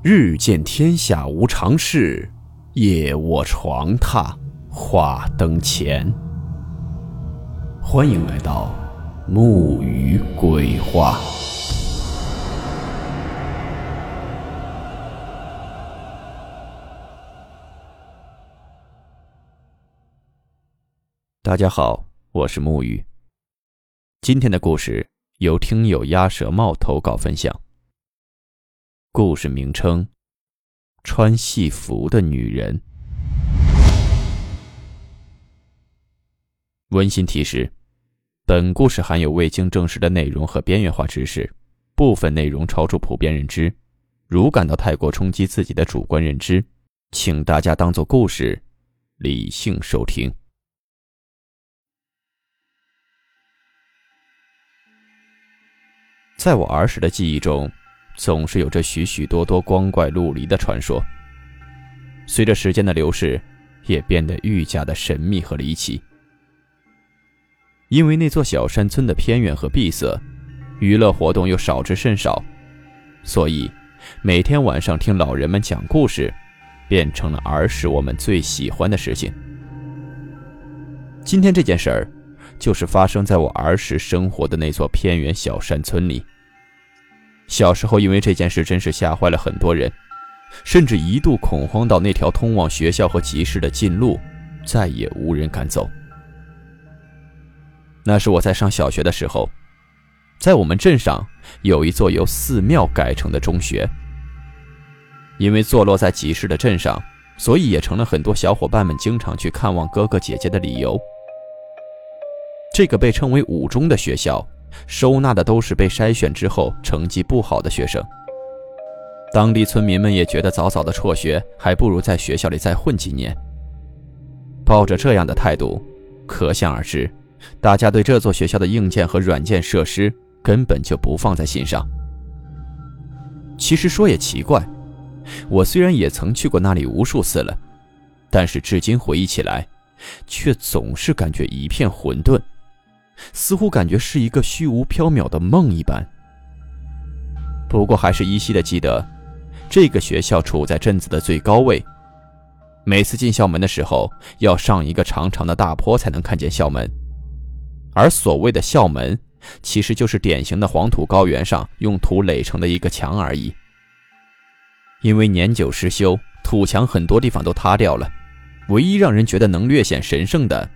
日见天下无常事，夜卧床榻话灯前。欢迎来到木鱼鬼话。大家好，我是木鱼。今天的故事由听友鸭舌帽投稿分享。故事名称：穿戏服的女人。温馨提示：本故事含有未经证实的内容和边缘化知识，部分内容超出普遍认知。如感到太过冲击自己的主观认知，请大家当做故事，理性收听。在我儿时的记忆中。总是有着许许多多光怪陆离的传说。随着时间的流逝，也变得愈加的神秘和离奇。因为那座小山村的偏远和闭塞，娱乐活动又少之甚少，所以每天晚上听老人们讲故事，变成了儿时我们最喜欢的事情。今天这件事儿，就是发生在我儿时生活的那座偏远小山村里。小时候，因为这件事真是吓坏了很多人，甚至一度恐慌到那条通往学校和集市的近路再也无人敢走。那是我在上小学的时候，在我们镇上有一座由寺庙改成的中学，因为坐落在集市的镇上，所以也成了很多小伙伴们经常去看望哥哥姐姐的理由。这个被称为五中的学校。收纳的都是被筛选之后成绩不好的学生。当地村民们也觉得早早的辍学，还不如在学校里再混几年。抱着这样的态度，可想而知，大家对这座学校的硬件和软件设施根本就不放在心上。其实说也奇怪，我虽然也曾去过那里无数次了，但是至今回忆起来，却总是感觉一片混沌。似乎感觉是一个虚无缥缈的梦一般。不过还是依稀的记得，这个学校处在镇子的最高位，每次进校门的时候要上一个长长的大坡才能看见校门。而所谓的校门，其实就是典型的黄土高原上用土垒成的一个墙而已。因为年久失修，土墙很多地方都塌掉了，唯一让人觉得能略显神圣的。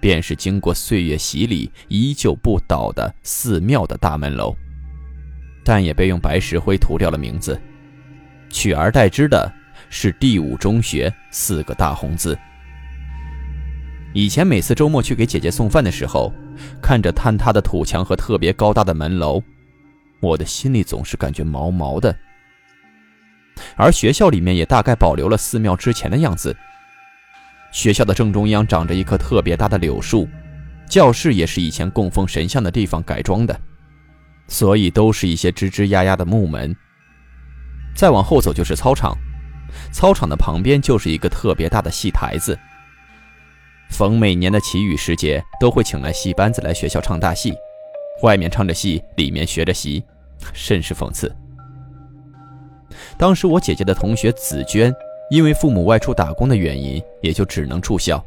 便是经过岁月洗礼依旧不倒的寺庙的大门楼，但也被用白石灰涂掉了名字，取而代之的是“第五中学”四个大红字。以前每次周末去给姐姐送饭的时候，看着坍塌的土墙和特别高大的门楼，我的心里总是感觉毛毛的。而学校里面也大概保留了寺庙之前的样子。学校的正中央长着一棵特别大的柳树，教室也是以前供奉神像的地方改装的，所以都是一些吱吱呀呀的木门。再往后走就是操场，操场的旁边就是一个特别大的戏台子。逢每年的祈雨时节，都会请来戏班子来学校唱大戏，外面唱着戏，里面学着习，甚是讽刺。当时我姐姐的同学紫娟。因为父母外出打工的原因，也就只能住校。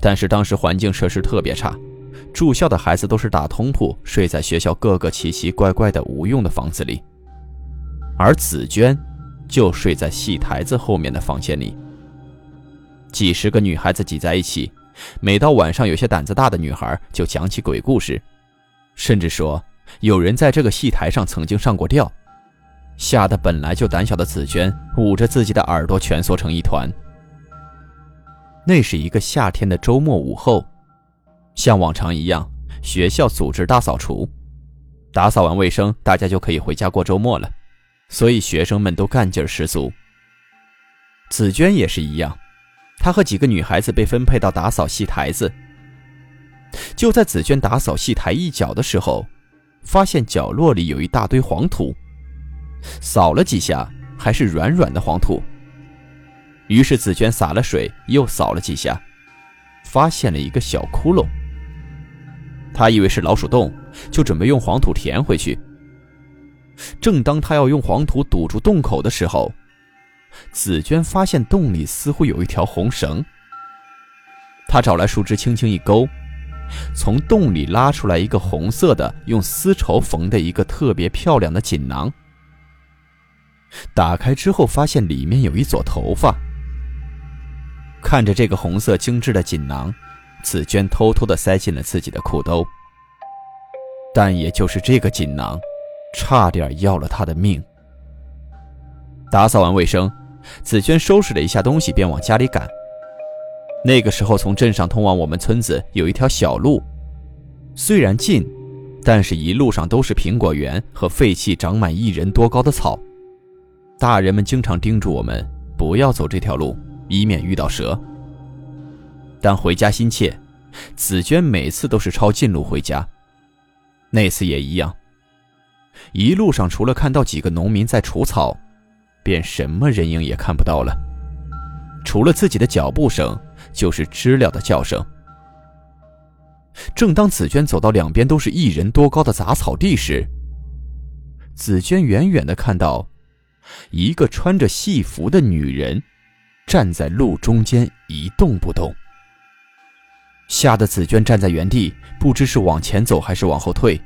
但是当时环境设施特别差，住校的孩子都是打通铺，睡在学校各个奇奇怪怪的无用的房子里。而紫娟，就睡在戏台子后面的房间里。几十个女孩子挤在一起，每到晚上，有些胆子大的女孩就讲起鬼故事，甚至说有人在这个戏台上曾经上过吊。吓得本来就胆小的紫娟捂着自己的耳朵蜷缩成一团。那是一个夏天的周末午后，像往常一样，学校组织大扫除，打扫完卫生，大家就可以回家过周末了，所以学生们都干劲十足。紫娟也是一样，她和几个女孩子被分配到打扫戏台子。就在紫娟打扫戏台一角的时候，发现角落里有一大堆黄土。扫了几下，还是软软的黄土。于是紫娟洒了水，又扫了几下，发现了一个小窟窿。她以为是老鼠洞，就准备用黄土填回去。正当她要用黄土堵住洞口的时候，紫娟发现洞里似乎有一条红绳。她找来树枝，轻轻一勾，从洞里拉出来一个红色的、用丝绸缝的一个特别漂亮的锦囊。打开之后，发现里面有一撮头发。看着这个红色精致的锦囊，紫娟偷偷地塞进了自己的裤兜。但也就是这个锦囊，差点要了她的命。打扫完卫生，紫娟收拾了一下东西，便往家里赶。那个时候，从镇上通往我们村子有一条小路，虽然近，但是一路上都是苹果园和废弃、长满一人多高的草。大人们经常叮嘱我们不要走这条路，以免遇到蛇。但回家心切，紫娟每次都是抄近路回家。那次也一样。一路上除了看到几个农民在除草，便什么人影也看不到了。除了自己的脚步声，就是知了的叫声。正当紫娟走到两边都是一人多高的杂草地时，紫娟远远的看到。一个穿着戏服的女人站在路中间一动不动，吓得紫娟站在原地，不知是往前走还是往后退。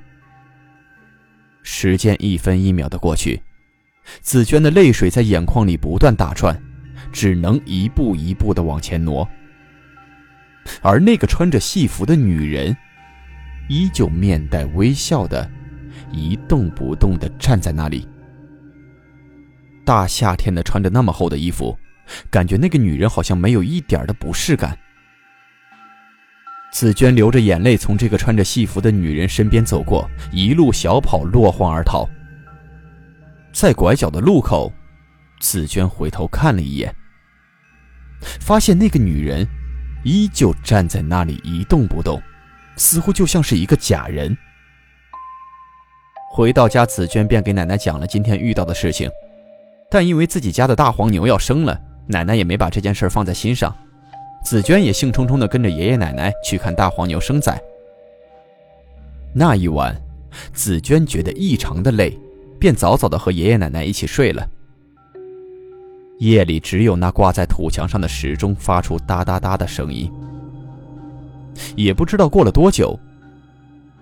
时间一分一秒的过去，紫娟的泪水在眼眶里不断打转，只能一步一步的往前挪。而那个穿着戏服的女人，依旧面带微笑的，一动不动的站在那里。大夏天的穿着那么厚的衣服，感觉那个女人好像没有一点的不适感。紫娟流着眼泪从这个穿着戏服的女人身边走过，一路小跑落荒而逃。在拐角的路口，紫娟回头看了一眼，发现那个女人依旧站在那里一动不动，似乎就像是一个假人。回到家，紫娟便给奶奶讲了今天遇到的事情。但因为自己家的大黄牛要生了，奶奶也没把这件事放在心上。紫娟也兴冲冲地跟着爷爷奶奶去看大黄牛生崽。那一晚，紫娟觉得异常的累，便早早地和爷爷奶奶一起睡了。夜里只有那挂在土墙上的时钟发出哒哒哒的声音。也不知道过了多久，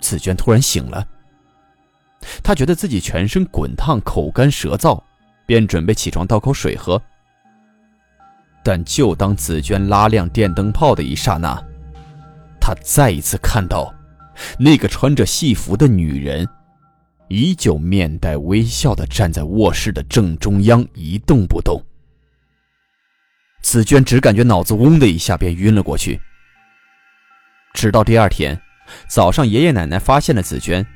紫娟突然醒了。她觉得自己全身滚烫，口干舌燥。便准备起床倒口水喝，但就当紫娟拉亮电灯泡的一刹那，她再一次看到那个穿着戏服的女人，依旧面带微笑的站在卧室的正中央一动不动。紫娟只感觉脑子嗡的一下便晕了过去。直到第二天早上，爷爷奶奶发现了紫娟，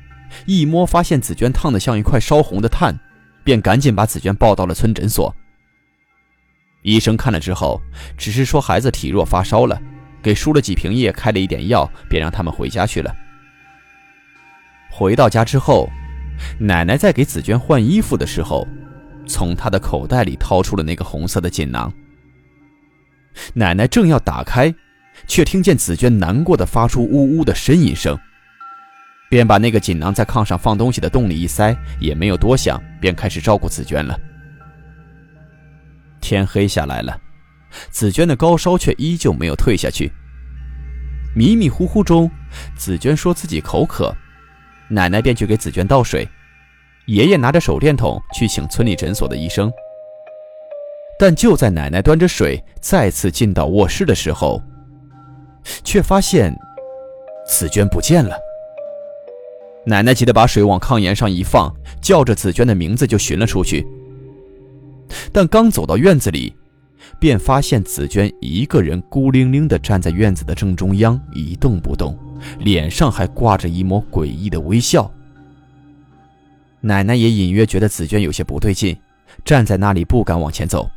一摸发现紫娟烫得像一块烧红的炭。便赶紧把紫娟抱到了村诊所。医生看了之后，只是说孩子体弱发烧了，给输了几瓶液，开了一点药，便让他们回家去了。回到家之后，奶奶在给紫娟换衣服的时候，从她的口袋里掏出了那个红色的锦囊。奶奶正要打开，却听见紫娟难过的发出呜呜的呻吟声。便把那个锦囊在炕上放东西的洞里一塞，也没有多想，便开始照顾紫娟了。天黑下来了，紫娟的高烧却依旧没有退下去。迷迷糊糊中，紫娟说自己口渴，奶奶便去给紫娟倒水，爷爷拿着手电筒去请村里诊所的医生。但就在奶奶端着水再次进到卧室的时候，却发现紫娟不见了。奶奶急得把水往炕沿上一放，叫着紫娟的名字就寻了出去。但刚走到院子里，便发现紫娟一个人孤零零地站在院子的正中央，一动不动，脸上还挂着一抹诡异的微笑。奶奶也隐约觉得紫娟有些不对劲，站在那里不敢往前走。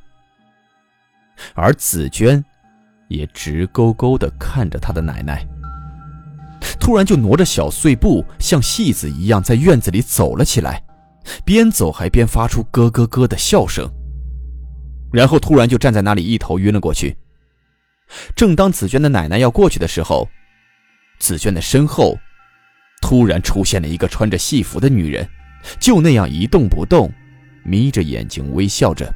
而紫娟，也直勾勾地看着她的奶奶。突然就挪着小碎步，像戏子一样在院子里走了起来，边走还边发出咯咯咯的笑声。然后突然就站在那里，一头晕了过去。正当紫娟的奶奶要过去的时候，紫娟的身后突然出现了一个穿着戏服的女人，就那样一动不动，眯着眼睛微笑着。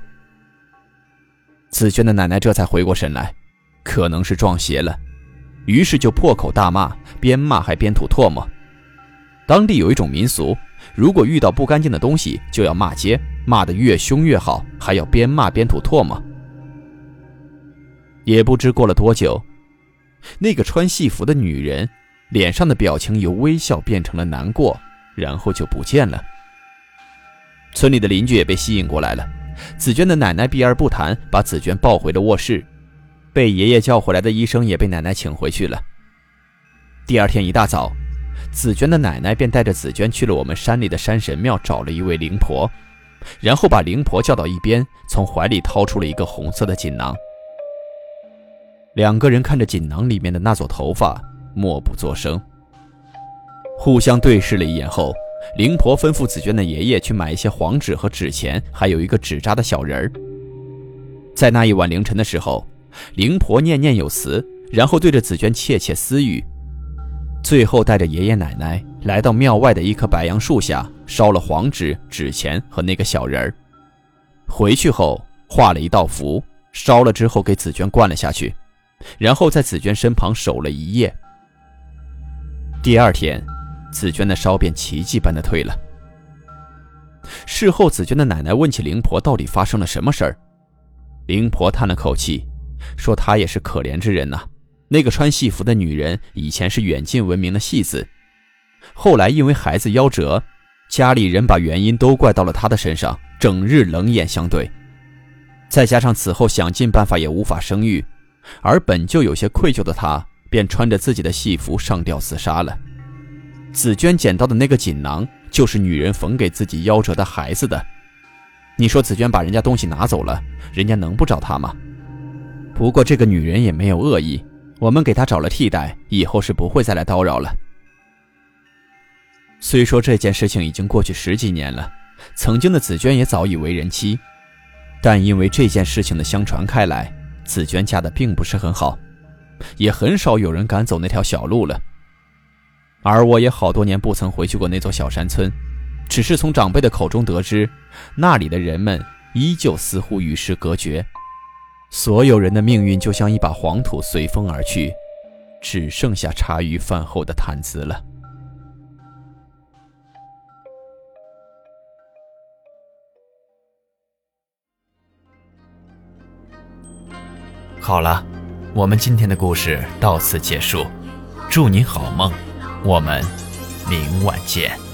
紫娟的奶奶这才回过神来，可能是撞邪了，于是就破口大骂，边骂还边吐唾沫。当地有一种民俗，如果遇到不干净的东西，就要骂街，骂得越凶越好，还要边骂边吐唾沫。也不知过了多久，那个穿戏服的女人脸上的表情由微笑变成了难过，然后就不见了。村里的邻居也被吸引过来了，紫娟的奶奶避而不谈，把紫娟抱回了卧室。被爷爷叫回来的医生也被奶奶请回去了。第二天一大早。紫娟的奶奶便带着紫娟去了我们山里的山神庙，找了一位灵婆，然后把灵婆叫到一边，从怀里掏出了一个红色的锦囊。两个人看着锦囊里面的那撮头发，默不作声。互相对视了一眼后，灵婆吩咐紫娟的爷爷去买一些黄纸和纸钱，还有一个纸扎的小人儿。在那一晚凌晨的时候，灵婆念念有词，然后对着紫娟窃窃私语。最后带着爷爷奶奶来到庙外的一棵白杨树下，烧了黄纸、纸钱和那个小人儿。回去后画了一道符，烧了之后给紫娟灌了下去，然后在紫娟身旁守了一夜。第二天，紫娟的烧便奇迹般的退了。事后，紫娟的奶奶问起灵婆到底发生了什么事儿，灵婆叹了口气，说她也是可怜之人呐。那个穿戏服的女人以前是远近闻名的戏子，后来因为孩子夭折，家里人把原因都怪到了她的身上，整日冷眼相对。再加上此后想尽办法也无法生育，而本就有些愧疚的她，便穿着自己的戏服上吊自杀了。紫娟捡到的那个锦囊，就是女人缝给自己夭折的孩子的。你说紫娟把人家东西拿走了，人家能不找她吗？不过这个女人也没有恶意。我们给他找了替代，以后是不会再来叨扰了。虽说这件事情已经过去十几年了，曾经的紫娟也早已为人妻，但因为这件事情的相传开来，紫娟嫁的并不是很好，也很少有人敢走那条小路了。而我也好多年不曾回去过那座小山村，只是从长辈的口中得知，那里的人们依旧似乎与世隔绝。所有人的命运就像一把黄土随风而去，只剩下茶余饭后的谈资了。好了，我们今天的故事到此结束，祝你好梦，我们明晚见。